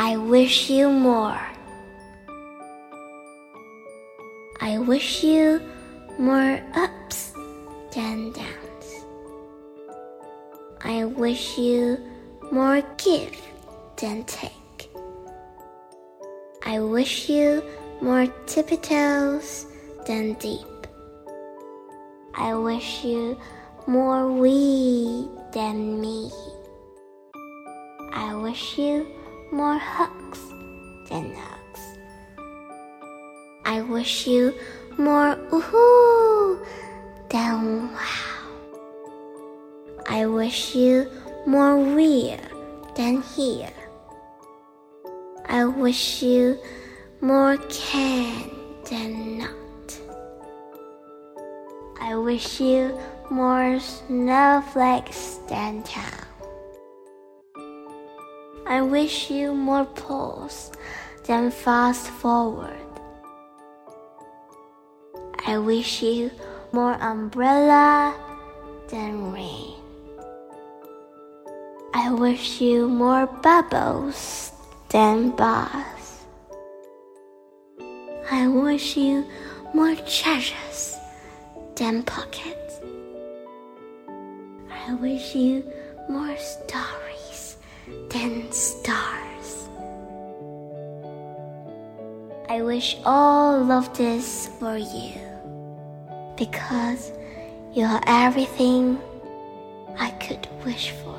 I wish you more. I wish you more ups than downs. I wish you more give than take. I wish you more tippy toes than deep. I wish you more we than me. I wish you more hugs than hugs. I wish you more ooh than wow. I wish you more real than here. I wish you more can than not. I wish you more snowflakes than town. I wish you more pulse than fast forward. I wish you more umbrella than rain. I wish you more bubbles than bars. I wish you more treasures than pockets. I wish you more stories than stars. I wish all of this for you because you are everything I could wish for